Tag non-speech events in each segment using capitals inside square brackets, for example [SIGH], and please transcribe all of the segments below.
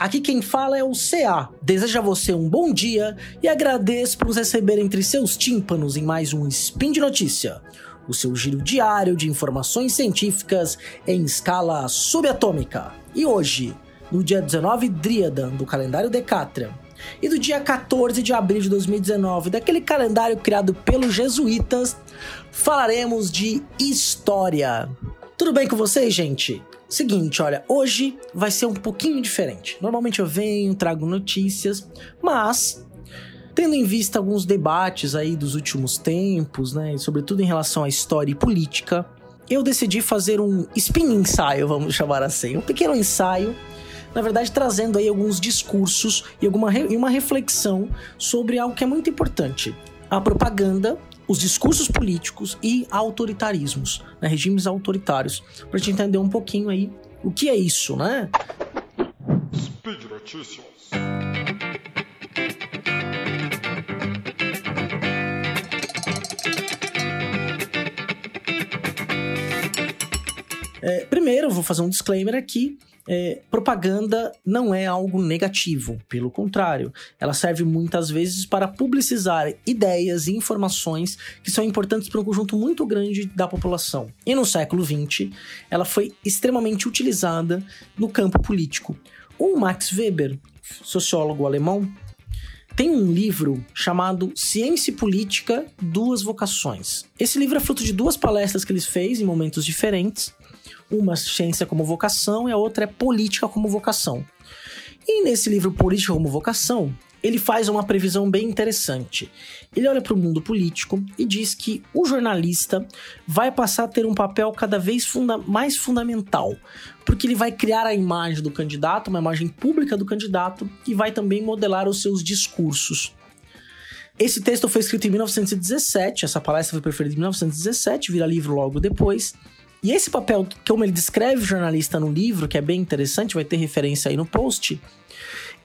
Aqui quem fala é o CA. Desejo a você um bom dia e agradeço por nos receber entre seus tímpanos em mais um Spin de Notícia, o seu giro diário de informações científicas em escala subatômica. E hoje, no dia 19 Dríadan do calendário Decatrian, e do dia 14 de abril de 2019, daquele calendário criado pelos jesuítas, falaremos de história. Tudo bem com vocês, gente? Seguinte, olha, hoje vai ser um pouquinho diferente. Normalmente eu venho, trago notícias, mas tendo em vista alguns debates aí dos últimos tempos, né, sobretudo em relação à história e política, eu decidi fazer um spin ensaio, vamos chamar assim, um pequeno ensaio na verdade trazendo aí alguns discursos e, alguma e uma reflexão sobre algo que é muito importante: a propaganda, os discursos políticos e autoritarismos, né, regimes autoritários, para a gente entender um pouquinho aí o que é isso, né? Speed Notícias. É, primeiro, vou fazer um disclaimer aqui é, propaganda não é algo negativo, pelo contrário, ela serve muitas vezes para publicizar ideias e informações que são importantes para um conjunto muito grande da população. E no século XX, ela foi extremamente utilizada no campo político. O Max Weber, sociólogo alemão, tem um livro chamado Ciência e Política: Duas Vocações. Esse livro é fruto de duas palestras que ele fez em momentos diferentes uma ciência como vocação e a outra é política como vocação. E nesse livro Política como Vocação, ele faz uma previsão bem interessante. Ele olha para o mundo político e diz que o jornalista vai passar a ter um papel cada vez funda mais fundamental, porque ele vai criar a imagem do candidato, uma imagem pública do candidato, e vai também modelar os seus discursos. Esse texto foi escrito em 1917, essa palestra foi preferida em 1917, vira livro logo depois. E esse papel, como ele descreve o jornalista no livro, que é bem interessante, vai ter referência aí no post,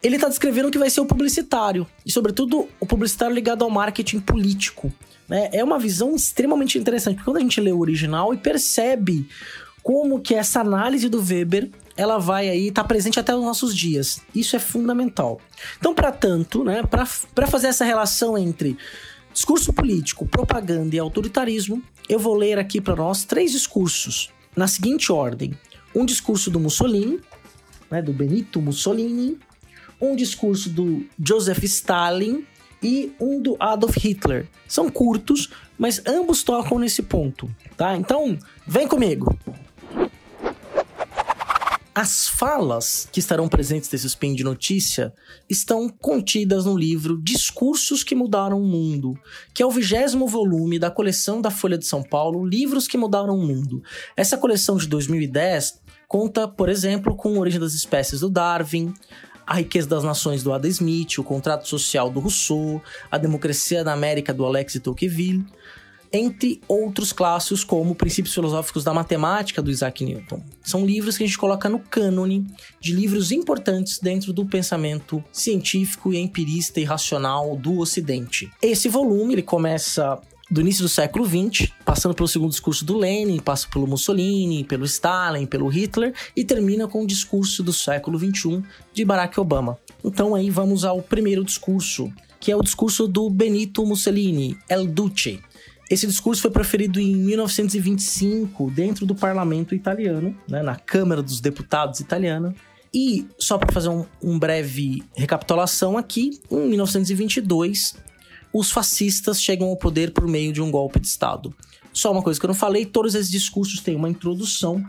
ele está descrevendo que vai ser o publicitário, e sobretudo o publicitário ligado ao marketing político. Né? É uma visão extremamente interessante, porque quando a gente lê o original e percebe como que essa análise do Weber ela vai aí estar tá presente até os nossos dias. Isso é fundamental. Então, para tanto, né, para fazer essa relação entre discurso político, propaganda e autoritarismo, eu vou ler aqui para nós três discursos, na seguinte ordem: um discurso do Mussolini, né, do Benito Mussolini, um discurso do Joseph Stalin e um do Adolf Hitler. São curtos, mas ambos tocam nesse ponto, tá? Então, vem comigo. As falas que estarão presentes nesse spin de notícia estão contidas no livro Discursos que Mudaram o Mundo, que é o vigésimo volume da coleção da Folha de São Paulo, Livros que Mudaram o Mundo. Essa coleção de 2010 conta, por exemplo, com Origem das Espécies do Darwin, a Riqueza das Nações do Adam Smith, O Contrato Social do Rousseau, A Democracia na América do Alex de Tocqueville, entre outros clássicos como Princípios Filosóficos da Matemática do Isaac Newton. São livros que a gente coloca no cânone de livros importantes dentro do pensamento científico e empirista e racional do Ocidente. Esse volume ele começa do início do século XX, passando pelo segundo discurso do Lenin, passa pelo Mussolini, pelo Stalin, pelo Hitler e termina com o discurso do século XXI de Barack Obama. Então aí vamos ao primeiro discurso, que é o discurso do Benito Mussolini, El Duce. Esse discurso foi proferido em 1925 dentro do parlamento italiano, né, na Câmara dos Deputados italiana. E, só para fazer um, um breve recapitulação aqui, em 1922, os fascistas chegam ao poder por meio de um golpe de Estado. Só uma coisa que eu não falei, todos esses discursos têm uma introdução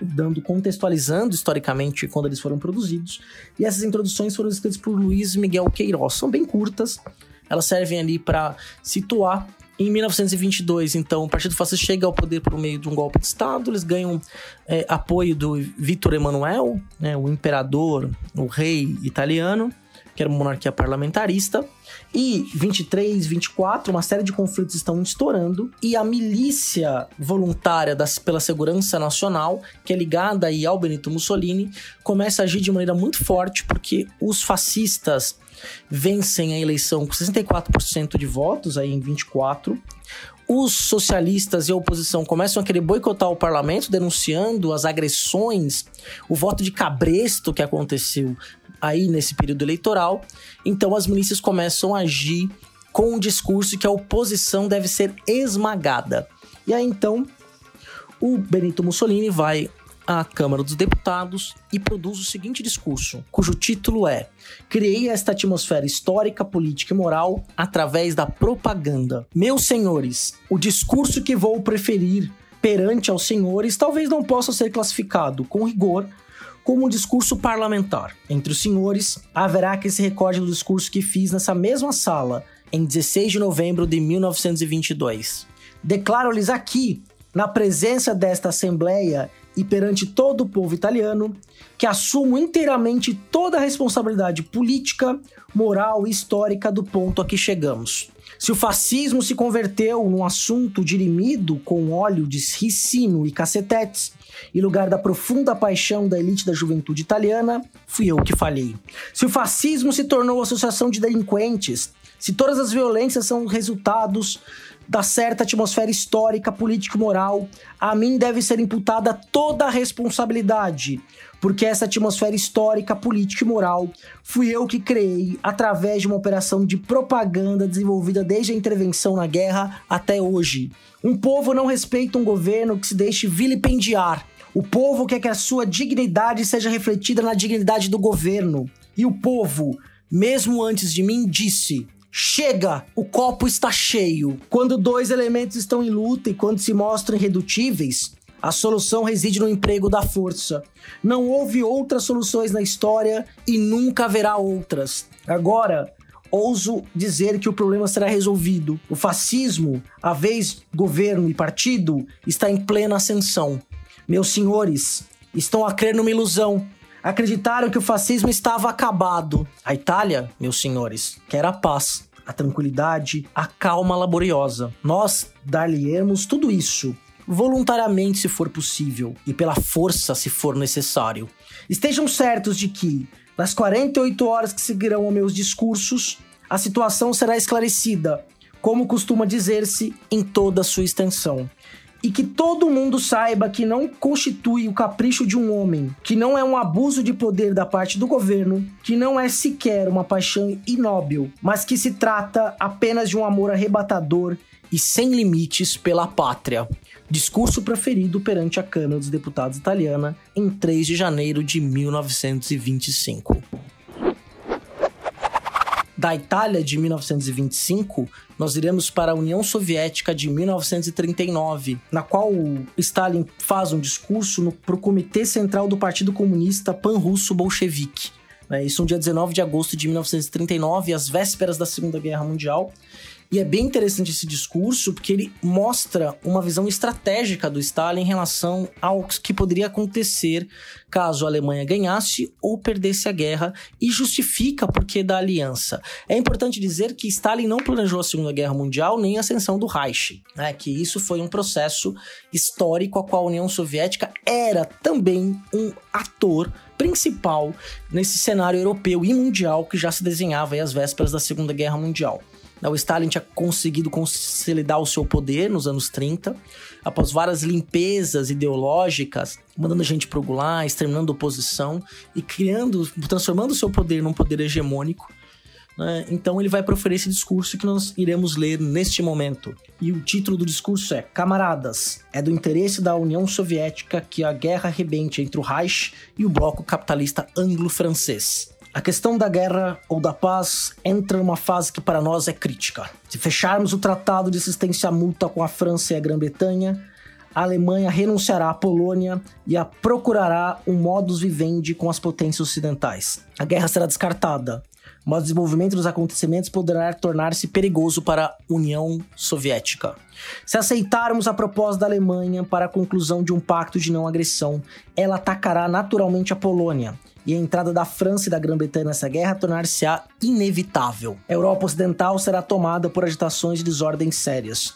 dando contextualizando historicamente quando eles foram produzidos. E essas introduções foram escritas por Luiz Miguel Queiroz. São bem curtas, elas servem ali para situar em 1922, então, o Partido Fascista chega ao poder por meio de um golpe de Estado, eles ganham é, apoio do Vítor Emanuel, né, o imperador, o rei italiano, que era uma monarquia parlamentarista. E 23, 24, uma série de conflitos estão estourando e a milícia voluntária das, pela segurança nacional, que é ligada aí ao Benito Mussolini, começa a agir de maneira muito forte porque os fascistas vencem a eleição com 64% de votos aí em 24. os socialistas e a oposição começam a querer boicotar o parlamento, denunciando as agressões, o voto de cabresto que aconteceu aí nesse período eleitoral. Então as milícias começam a agir com um discurso que a oposição deve ser esmagada. E aí então o Benito Mussolini vai à Câmara dos Deputados e produz o seguinte discurso, cujo título é Criei esta atmosfera histórica, política e moral através da propaganda. Meus senhores, o discurso que vou preferir perante aos senhores talvez não possa ser classificado com rigor como um discurso parlamentar. Entre os senhores, haverá que se recorde do discurso que fiz nessa mesma sala em 16 de novembro de 1922. Declaro-lhes aqui, na presença desta Assembleia e perante todo o povo italiano, que assumo inteiramente toda a responsabilidade política, moral e histórica do ponto a que chegamos. Se o fascismo se converteu num assunto dirimido com óleo de ricino e cacetetes, e lugar da profunda paixão da elite da juventude italiana, fui eu que falhei. Se o fascismo se tornou associação de delinquentes, se todas as violências são resultados da certa atmosfera histórica, política e moral, a mim deve ser imputada toda a responsabilidade, porque essa atmosfera histórica, política e moral fui eu que criei através de uma operação de propaganda desenvolvida desde a intervenção na guerra até hoje. Um povo não respeita um governo que se deixe vilipendiar. O povo quer que a sua dignidade seja refletida na dignidade do governo. E o povo, mesmo antes de mim, disse: Chega, o copo está cheio. Quando dois elementos estão em luta e quando se mostram irredutíveis, a solução reside no emprego da força. Não houve outras soluções na história e nunca haverá outras. Agora, ouso dizer que o problema será resolvido. O fascismo, a vez governo e partido, está em plena ascensão. Meus senhores, estão a crer numa ilusão acreditaram que o fascismo estava acabado. A Itália, meus senhores, quer a paz, a tranquilidade, a calma laboriosa. Nós dar-lhe-emos tudo isso, voluntariamente se for possível e pela força se for necessário. Estejam certos de que, nas 48 horas que seguirão aos meus discursos, a situação será esclarecida, como costuma dizer-se, em toda a sua extensão e que todo mundo saiba que não constitui o capricho de um homem, que não é um abuso de poder da parte do governo, que não é sequer uma paixão inóbil, mas que se trata apenas de um amor arrebatador e sem limites pela pátria. Discurso proferido perante a Câmara dos Deputados italiana em 3 de janeiro de 1925 da Itália de 1925, nós iremos para a União Soviética de 1939, na qual Stalin faz um discurso para o Comitê Central do Partido Comunista Pan-Russo Bolchevique. Né? Isso no dia 19 de agosto de 1939, às vésperas da Segunda Guerra Mundial. E é bem interessante esse discurso porque ele mostra uma visão estratégica do Stalin em relação ao que poderia acontecer caso a Alemanha ganhasse ou perdesse a guerra e justifica por que da aliança. É importante dizer que Stalin não planejou a Segunda Guerra Mundial nem a ascensão do Reich, né? que isso foi um processo histórico a qual a União Soviética era também um ator principal nesse cenário europeu e mundial que já se desenhava às vésperas da Segunda Guerra Mundial. O Stalin tinha conseguido consolidar o seu poder nos anos 30, após várias limpezas ideológicas, mandando gente pro gulag, exterminando oposição e criando, transformando o seu poder num poder hegemônico. Né? Então ele vai proferir esse discurso que nós iremos ler neste momento. E o título do discurso é: Camaradas, é do interesse da União Soviética que a guerra arrebente entre o Reich e o bloco capitalista anglo-francês. A questão da guerra ou da paz entra numa fase que para nós é crítica. Se fecharmos o tratado de assistência mútua com a França e a Grã-Bretanha, a Alemanha renunciará à Polônia e a procurará um modus vivendi com as potências ocidentais. A guerra será descartada, mas o desenvolvimento dos acontecimentos poderá tornar-se perigoso para a União Soviética. Se aceitarmos a proposta da Alemanha para a conclusão de um pacto de não agressão, ela atacará naturalmente a Polônia e a entrada da França e da Grã-Bretanha nessa guerra tornar-se-á inevitável. A Europa Ocidental será tomada por agitações de desordens sérias.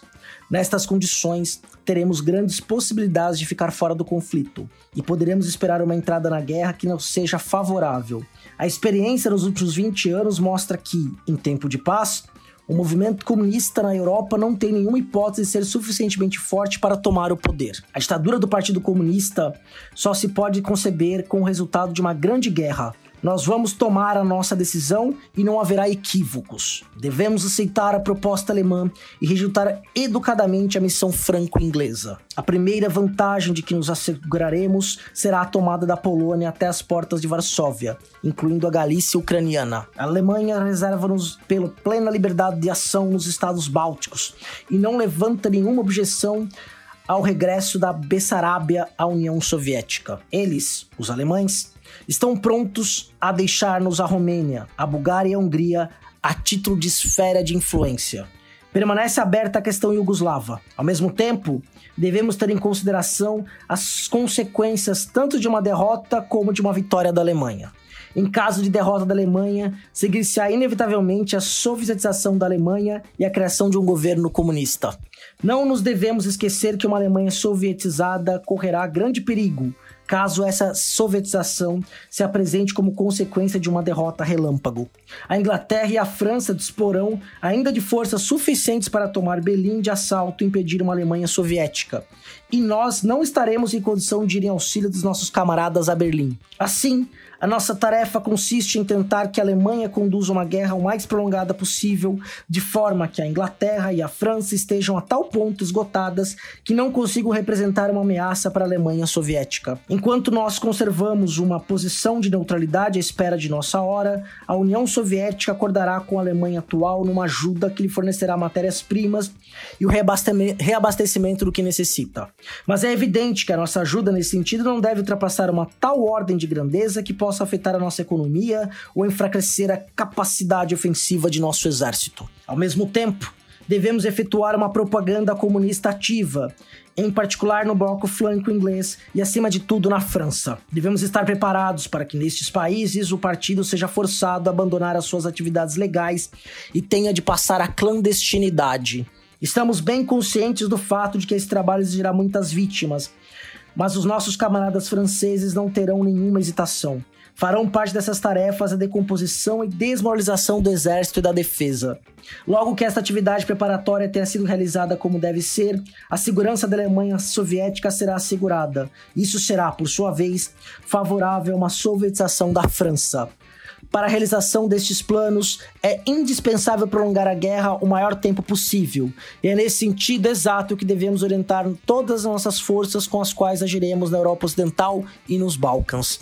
Nestas condições, teremos grandes possibilidades de ficar fora do conflito e poderemos esperar uma entrada na guerra que não seja favorável. A experiência nos últimos 20 anos mostra que, em tempo de paz, O movimento comunista na Europa não tem nenhuma hipótese de ser suficientemente forte para tomar o poder. A ditadura do Partido Comunista só se pode conceber com o resultado de uma grande guerra, nós vamos tomar a nossa decisão e não haverá equívocos. Devemos aceitar a proposta alemã e rejeitar educadamente a missão franco-inglesa. A primeira vantagem de que nos asseguraremos será a tomada da Polônia até as portas de Varsóvia, incluindo a Galícia ucraniana. A Alemanha reserva-nos pela plena liberdade de ação nos estados bálticos e não levanta nenhuma objeção ao regresso da Bessarábia à União Soviética. Eles, os alemães, estão prontos a deixar-nos a Romênia, a Bulgária e a Hungria a título de esfera de influência. Permanece aberta a questão iugoslava. Ao mesmo tempo, devemos ter em consideração as consequências tanto de uma derrota como de uma vitória da Alemanha. Em caso de derrota da Alemanha, seguir-se-á inevitavelmente a sovietização da Alemanha e a criação de um governo comunista. Não nos devemos esquecer que uma Alemanha sovietizada correrá grande perigo, caso essa sovietização se apresente como consequência de uma derrota relâmpago. A Inglaterra e a França disporão ainda de forças suficientes para tomar Berlim de assalto e impedir uma Alemanha soviética. E nós não estaremos em condição de ir em auxílio dos nossos camaradas a Berlim. Assim, a nossa tarefa consiste em tentar que a Alemanha conduza uma guerra o mais prolongada possível, de forma que a Inglaterra e a França estejam a tal ponto esgotadas que não consigam representar uma ameaça para a Alemanha soviética. Enquanto nós conservamos uma posição de neutralidade à espera de nossa hora, a União Soviética acordará com a Alemanha atual numa ajuda que lhe fornecerá matérias-primas e o reabastecimento do que necessita. Mas é evidente que a nossa ajuda nesse sentido não deve ultrapassar uma tal ordem de grandeza que possa afetar a nossa economia ou enfraquecer a capacidade ofensiva de nosso exército. Ao mesmo tempo, devemos efetuar uma propaganda comunista ativa, em particular no bloco flanco inglês e, acima de tudo, na França. Devemos estar preparados para que nestes países o partido seja forçado a abandonar as suas atividades legais e tenha de passar à clandestinidade. Estamos bem conscientes do fato de que esse trabalho exigirá muitas vítimas, mas os nossos camaradas franceses não terão nenhuma hesitação farão parte dessas tarefas a decomposição e desmoralização do exército e da defesa. Logo que esta atividade preparatória tenha sido realizada como deve ser, a segurança da Alemanha soviética será assegurada. Isso será, por sua vez, favorável a uma sovietização da França. Para a realização destes planos, é indispensável prolongar a guerra o maior tempo possível. E é nesse sentido exato que devemos orientar todas as nossas forças com as quais agiremos na Europa Ocidental e nos Balcãs.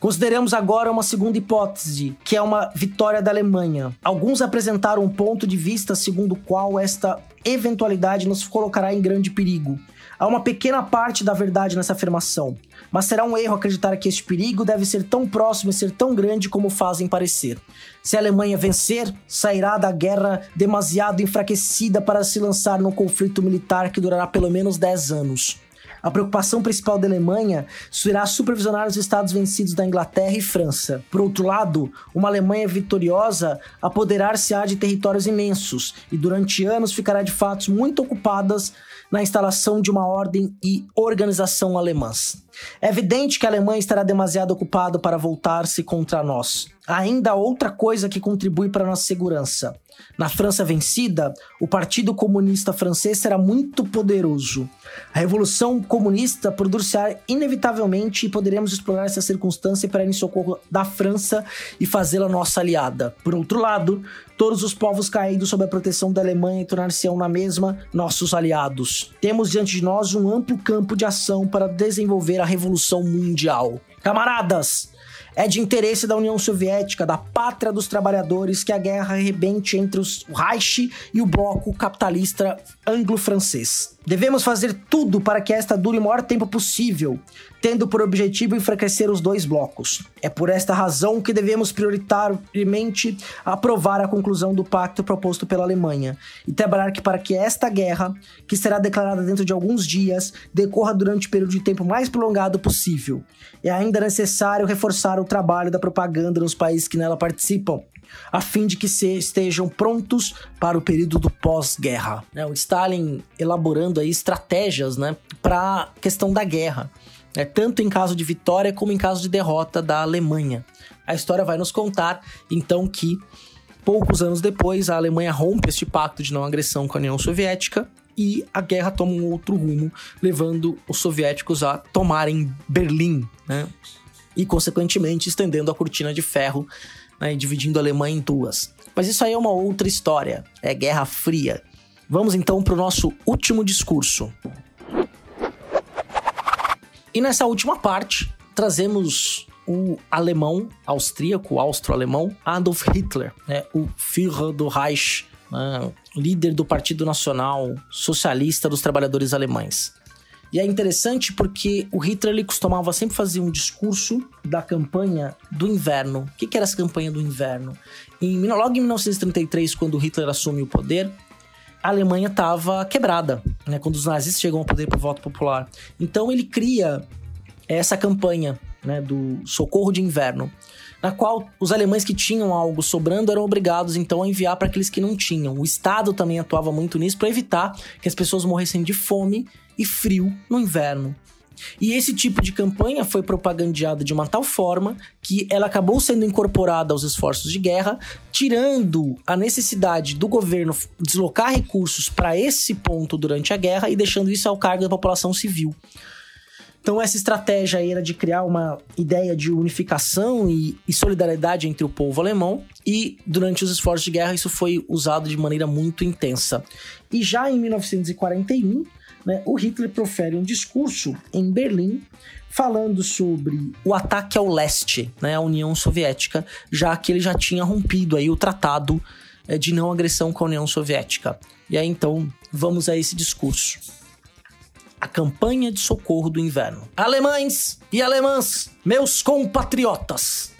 Consideremos agora uma segunda hipótese, que é uma vitória da Alemanha. Alguns apresentaram um ponto de vista segundo o qual esta eventualidade nos colocará em grande perigo. Há uma pequena parte da verdade nessa afirmação, mas será um erro acreditar que este perigo deve ser tão próximo e ser tão grande como fazem parecer. Se a Alemanha vencer, sairá da guerra demasiado enfraquecida para se lançar num conflito militar que durará pelo menos 10 anos. A preocupação principal da Alemanha será supervisionar os estados vencidos da Inglaterra e França. Por outro lado, uma Alemanha vitoriosa apoderar-se-á de territórios imensos e durante anos ficará de fato muito ocupadas na instalação de uma ordem e organização alemãs. É evidente que a Alemanha estará demasiado ocupada para voltar-se contra nós. Ainda outra coisa que contribui para nossa segurança. Na França vencida, o Partido Comunista Francês será muito poderoso. A Revolução Comunista produzirá inevitavelmente e poderemos explorar essa circunstância para ir em socorro da França e fazê-la nossa aliada. Por outro lado, todos os povos caídos sob a proteção da Alemanha tornar-se-ão na mesma nossos aliados. Temos diante de nós um amplo campo de ação para desenvolver a Revolução Mundial. Camaradas, é de interesse da União Soviética, da pátria dos trabalhadores, que a guerra arrebente entre os, o Reich e o bloco capitalista anglo-francês. Devemos fazer tudo para que esta dure o maior tempo possível, tendo por objetivo enfraquecer os dois blocos. É por esta razão que devemos prioritariamente aprovar a conclusão do pacto proposto pela Alemanha e trabalhar para que esta guerra, que será declarada dentro de alguns dias, decorra durante o período de tempo mais prolongado possível. É ainda necessário reforçar o trabalho da propaganda nos países que nela participam, a fim de que se estejam prontos para o período do pós-guerra. É, o Stalin elaborando aí estratégias né, para a questão da guerra, né, tanto em caso de vitória como em caso de derrota da Alemanha. A história vai nos contar, então, que Poucos anos depois, a Alemanha rompe este pacto de não agressão com a União Soviética e a guerra toma um outro rumo, levando os soviéticos a tomarem Berlim, né? E, consequentemente, estendendo a cortina de ferro né? dividindo a Alemanha em duas. Mas isso aí é uma outra história, é Guerra Fria. Vamos então para o nosso último discurso. E nessa última parte, trazemos o alemão austríaco, austro-alemão, Adolf Hitler, né, o Führer do Reich, né, líder do Partido Nacional Socialista dos Trabalhadores Alemães. E é interessante porque o Hitler ele costumava sempre fazer um discurso da campanha do inverno. O que, que era essa campanha do inverno? Em, logo em 1933, quando Hitler assume o poder, a Alemanha estava quebrada, né, quando os nazistas chegam ao poder por voto popular. Então ele cria essa campanha né, do socorro de inverno, na qual os alemães que tinham algo sobrando eram obrigados então a enviar para aqueles que não tinham. O Estado também atuava muito nisso para evitar que as pessoas morressem de fome e frio no inverno. E esse tipo de campanha foi propagandeada de uma tal forma que ela acabou sendo incorporada aos esforços de guerra, tirando a necessidade do governo deslocar recursos para esse ponto durante a guerra e deixando isso ao cargo da população civil. Então, essa estratégia era de criar uma ideia de unificação e, e, solidariedade entre o povo alemão, e durante os esforços de guerra isso foi usado de maneira muito intensa. E já em 1941, né, o Hitler profere um discurso em Berlim falando sobre o ataque ao leste, né, União Soviética, já que ele já tinha rompido aí o tratado é, de não agressão com a União Soviética. E aí então vamos a esse discurso a campanha de socorro do inverno. Alemães e alemãs, meus compatriotas,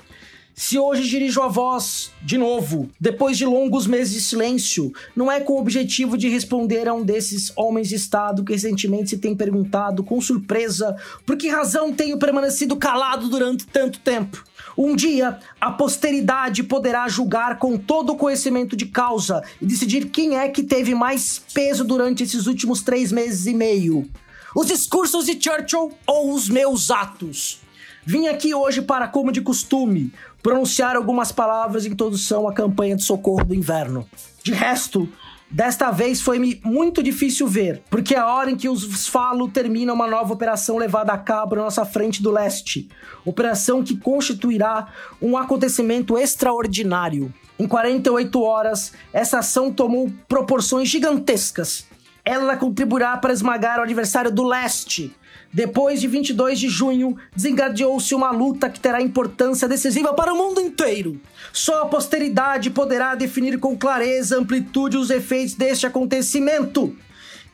se hoje dirijo a voz, de novo, depois de longos meses de silêncio, não é com o objetivo de responder a um desses homens de Estado que recentemente se tem perguntado com surpresa por que razão tenho permanecido calado durante tanto tempo. Um dia, a posteridade poderá julgar com todo o conhecimento de causa e decidir quem é que teve mais peso durante esses últimos três meses e meio os discursos de Churchill ou os meus atos. Vim aqui hoje para, como de costume, pronunciar algumas palavras em introdução à campanha de socorro do inverno. De resto, Desta vez foi-me muito difícil ver, porque é a hora em que os falo termina uma nova operação levada a cabo na nossa frente do leste. Operação que constituirá um acontecimento extraordinário. Em 48 horas, essa ação tomou proporções gigantescas ela contribuirá para esmagar o adversário do leste. Depois de 22 de junho, desencadeou-se uma luta que terá importância decisiva para o mundo inteiro. Só a posteridade poderá definir com clareza a amplitude e os efeitos deste acontecimento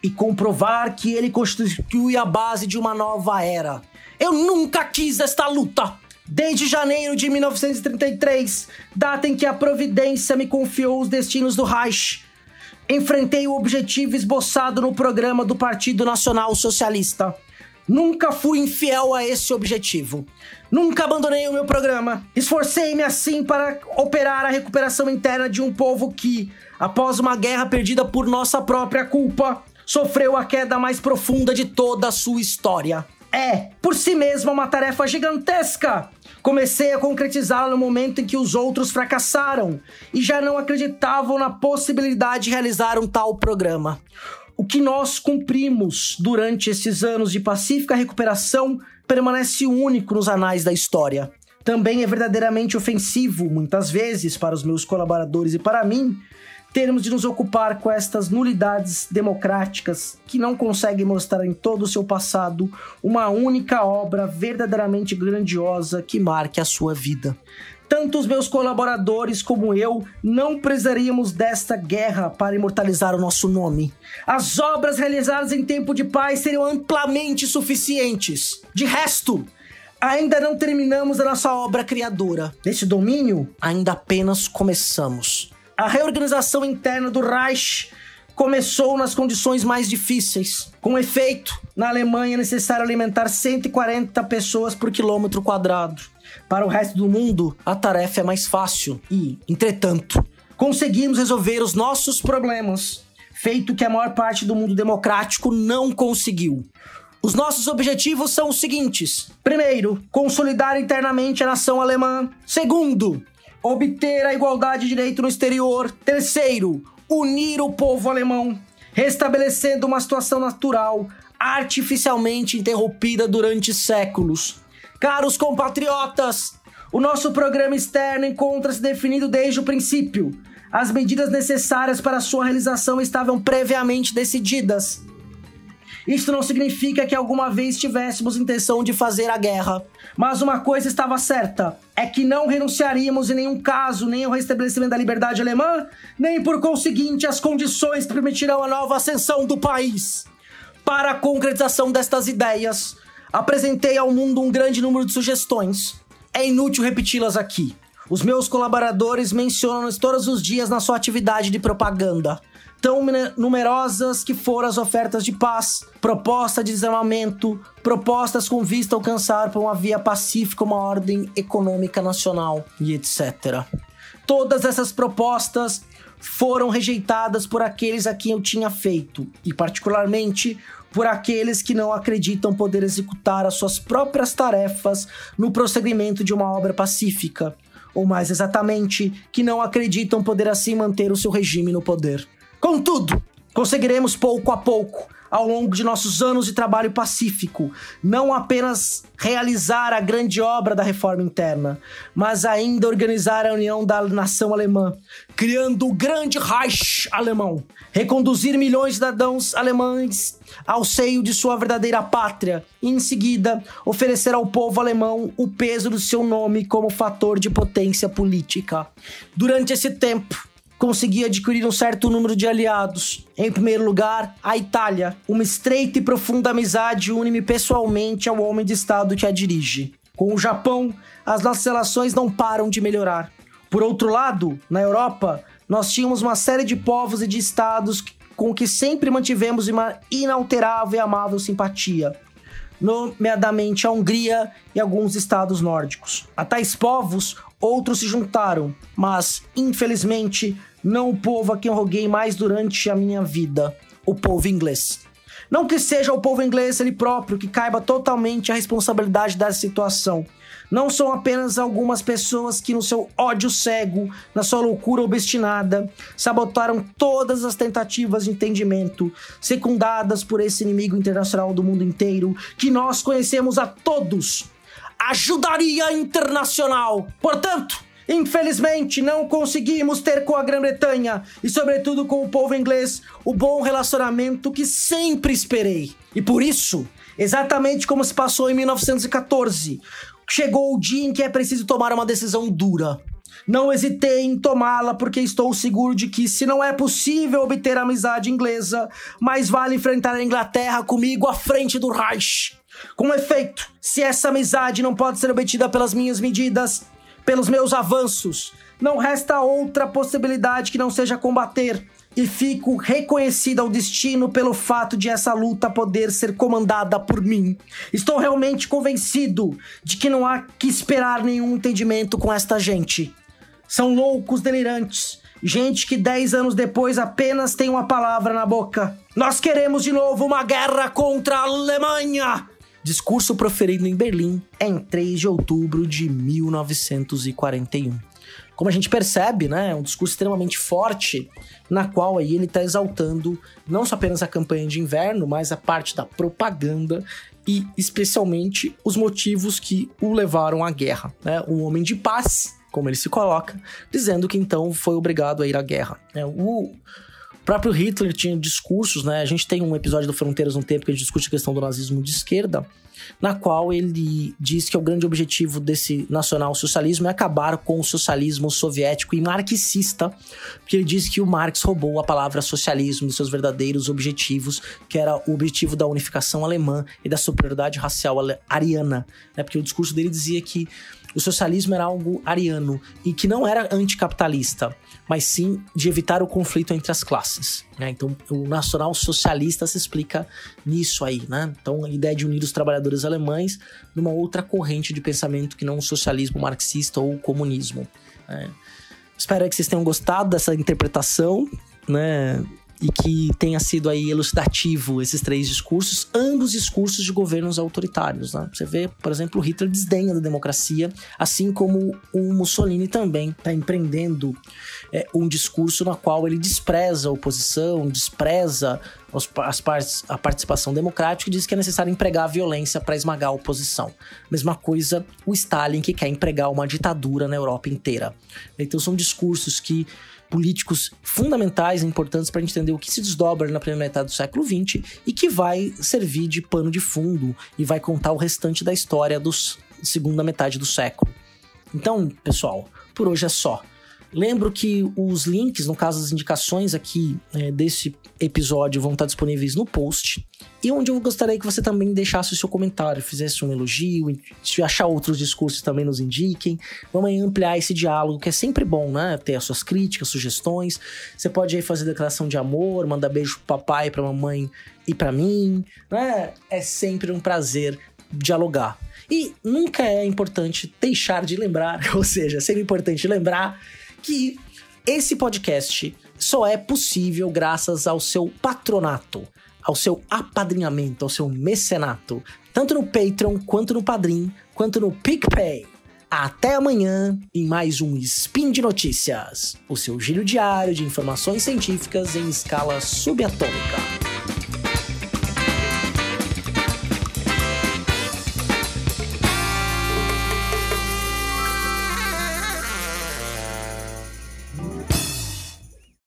e comprovar que ele constitui a base de uma nova era. Eu nunca quis esta luta. Desde janeiro de 1933, data em que a Providência me confiou os destinos do Reich, enfrentei o objetivo esboçado no programa do Partido Nacional Socialista. Nunca fui infiel a esse objetivo. Nunca abandonei o meu programa. Esforcei-me assim para operar a recuperação interna de um povo que, após uma guerra perdida por nossa própria culpa, sofreu a queda mais profunda de toda a sua história. É, por si mesma, uma tarefa gigantesca Comecei a concretizá-la no momento em que os outros fracassaram e já não acreditavam na possibilidade de realizar um tal programa. O que nós cumprimos durante esses anos de pacífica recuperação permanece único nos anais da história. Também é verdadeiramente ofensivo, muitas vezes, para os meus colaboradores e para mim, termos de nos ocupar com estas nulidades democráticas que não conseguem mostrar em todo o seu passado uma única obra verdadeiramente grandiosa que marque a sua vida. Tanto os meus colaboradores como eu não precisaríamos desta guerra para imortalizar o nosso nome. As obras realizadas em tempo de paz seriam amplamente suficientes. De resto, ainda não terminamos a nossa obra criadora. Nesse domínio, ainda apenas começamos. A reorganização interna do Reich começou nas condições mais difíceis. Com efeito, na Alemanha é necessário alimentar 140 pessoas por quilômetro quadrado. Para o resto do mundo, a tarefa é mais fácil e, entretanto, conseguimos resolver os nossos problemas, feito que a maior parte do mundo democrático não conseguiu. Os nossos objetivos são os seguintes: primeiro, consolidar internamente a nação alemã. Segundo, obter a igualdade de direito no exterior. Terceiro, unir o povo alemão, restabelecendo uma situação natural, artificialmente interrompida durante séculos. Caros compatriotas, o nosso programa externo encontra-se definido desde o princípio. As medidas necessárias para sua realização estavam previamente decididas. Isso não significa que alguma vez tivéssemos intenção de fazer a guerra. Mas uma coisa estava certa: é que não renunciaríamos em nenhum caso nem ao restabelecimento da liberdade alemã, nem por conseguinte as condições que permitirão a nova ascensão do país. Para a concretização destas ideias, apresentei ao mundo um grande número de sugestões. É inútil repeti-las aqui. Os meus colaboradores mencionam-nas todos os dias na sua atividade de propaganda tão numerosas que foram as ofertas de paz, proposta de desarmamento, propostas com vista a alcançar por uma via pacífica uma ordem econômica nacional e etc. Todas essas propostas foram rejeitadas por aqueles a quem eu tinha feito, e particularmente por aqueles que não acreditam poder executar as suas próprias tarefas no prosseguimento de uma obra pacífica, ou mais exatamente, que não acreditam poder assim manter o seu regime no poder. Contudo, conseguiremos pouco a pouco, ao longo de nossos anos de trabalho pacífico, não apenas realizar a grande obra da reforma interna, mas ainda organizar a união da nação alemã, criando o grande Reich alemão, reconduzir milhões de cidadãos alemães ao seio de sua verdadeira pátria e, em seguida, oferecer ao povo alemão o peso do seu nome como fator de potência política. Durante esse tempo, consegui adquirir um certo número de aliados. Em primeiro lugar, a Itália. Uma estreita e profunda amizade une-me pessoalmente ao homem de Estado que a dirige. Com o Japão, as nossas relações não param de melhorar. Por outro lado, na Europa, nós tínhamos uma série de povos e de estados com que sempre mantivemos uma inalterável e amável simpatia, nomeadamente a Hungria e alguns estados nórdicos. A tais povos, outros se juntaram, mas, infelizmente, não o povo a quem eu roguei mais durante a minha vida, o povo inglês. Não que seja o povo inglês ele próprio que caiba totalmente a responsabilidade dessa situação. Não são apenas algumas pessoas que, no seu ódio cego, na sua loucura obstinada, sabotaram todas as tentativas de entendimento, secundadas por esse inimigo internacional do mundo inteiro, que nós conhecemos a todos. Ajudaria internacional. Portanto, Infelizmente, não conseguimos ter com a Grã-Bretanha e, sobretudo, com o povo inglês o bom relacionamento que sempre esperei. E por isso, exatamente como se passou em 1914, chegou o dia em que é preciso tomar uma decisão dura. Não hesitei em tomá-la porque estou seguro de que, se não é possível obter a amizade inglesa, mais vale enfrentar a Inglaterra comigo à frente do Reich. Com efeito, se essa amizade não pode ser obtida pelas minhas medidas, pelos meus avanços. Não resta outra possibilidade que não seja combater. E fico reconhecido ao destino pelo fato de essa luta poder ser comandada por mim. Estou realmente convencido de que não há que esperar nenhum entendimento com esta gente. São loucos delirantes. Gente que dez anos depois apenas tem uma palavra na boca. Nós queremos de novo uma guerra contra a Alemanha! Discurso proferido em Berlim em 3 de outubro de 1941. Como a gente percebe, né, é um discurso extremamente forte, na qual aí ele está exaltando não só apenas a campanha de inverno, mas a parte da propaganda e especialmente os motivos que o levaram à guerra. Né? Um homem de paz, como ele se coloca, dizendo que então foi obrigado a ir à guerra. É, o próprio Hitler tinha discursos, né? A gente tem um episódio do Fronteiras no Tempo que a gente discute a questão do nazismo de esquerda, na qual ele diz que o grande objetivo desse nacional-socialismo é acabar com o socialismo soviético e marxista, porque ele diz que o Marx roubou a palavra socialismo dos seus verdadeiros objetivos, que era o objetivo da unificação alemã e da superioridade racial ariana, né? Porque o discurso dele dizia que o socialismo era algo ariano e que não era anticapitalista, mas sim de evitar o conflito entre as classes. Né? Então, o nacional socialista se explica nisso aí. Né? Então, a ideia de unir os trabalhadores alemães numa outra corrente de pensamento que não o socialismo marxista ou o comunismo. Né? Espero que vocês tenham gostado dessa interpretação. Né? E que tenha sido aí elucidativo esses três discursos, ambos discursos de governos autoritários. Né? Você vê, por exemplo, Hitler desdenha da democracia, assim como o Mussolini também está empreendendo é, um discurso na qual ele despreza a oposição, despreza as partes, a participação democrática e diz que é necessário empregar a violência para esmagar a oposição. Mesma coisa o Stalin, que quer empregar uma ditadura na Europa inteira. Então são discursos que políticos fundamentais e importantes para entender o que se desdobra na primeira metade do século XX e que vai servir de pano de fundo e vai contar o restante da história da segunda metade do século. Então, pessoal, por hoje é só. Lembro que os links, no caso das indicações aqui é, desse episódio, vão estar disponíveis no post. E onde eu gostaria que você também deixasse o seu comentário, fizesse um elogio, se achar outros discursos também nos indiquem. Vamos ampliar esse diálogo, que é sempre bom, né? Ter as suas críticas, sugestões. Você pode aí fazer declaração de amor, mandar beijo pro papai, pra mamãe e para mim, né? É sempre um prazer dialogar. E nunca é importante deixar de lembrar, [LAUGHS] ou seja, é sempre importante lembrar que esse podcast só é possível graças ao seu patronato, ao seu apadrinhamento, ao seu mecenato, tanto no Patreon, quanto no Padrim, quanto no PicPay. Até amanhã em mais um Spin de Notícias, o seu giro diário de informações científicas em escala subatômica.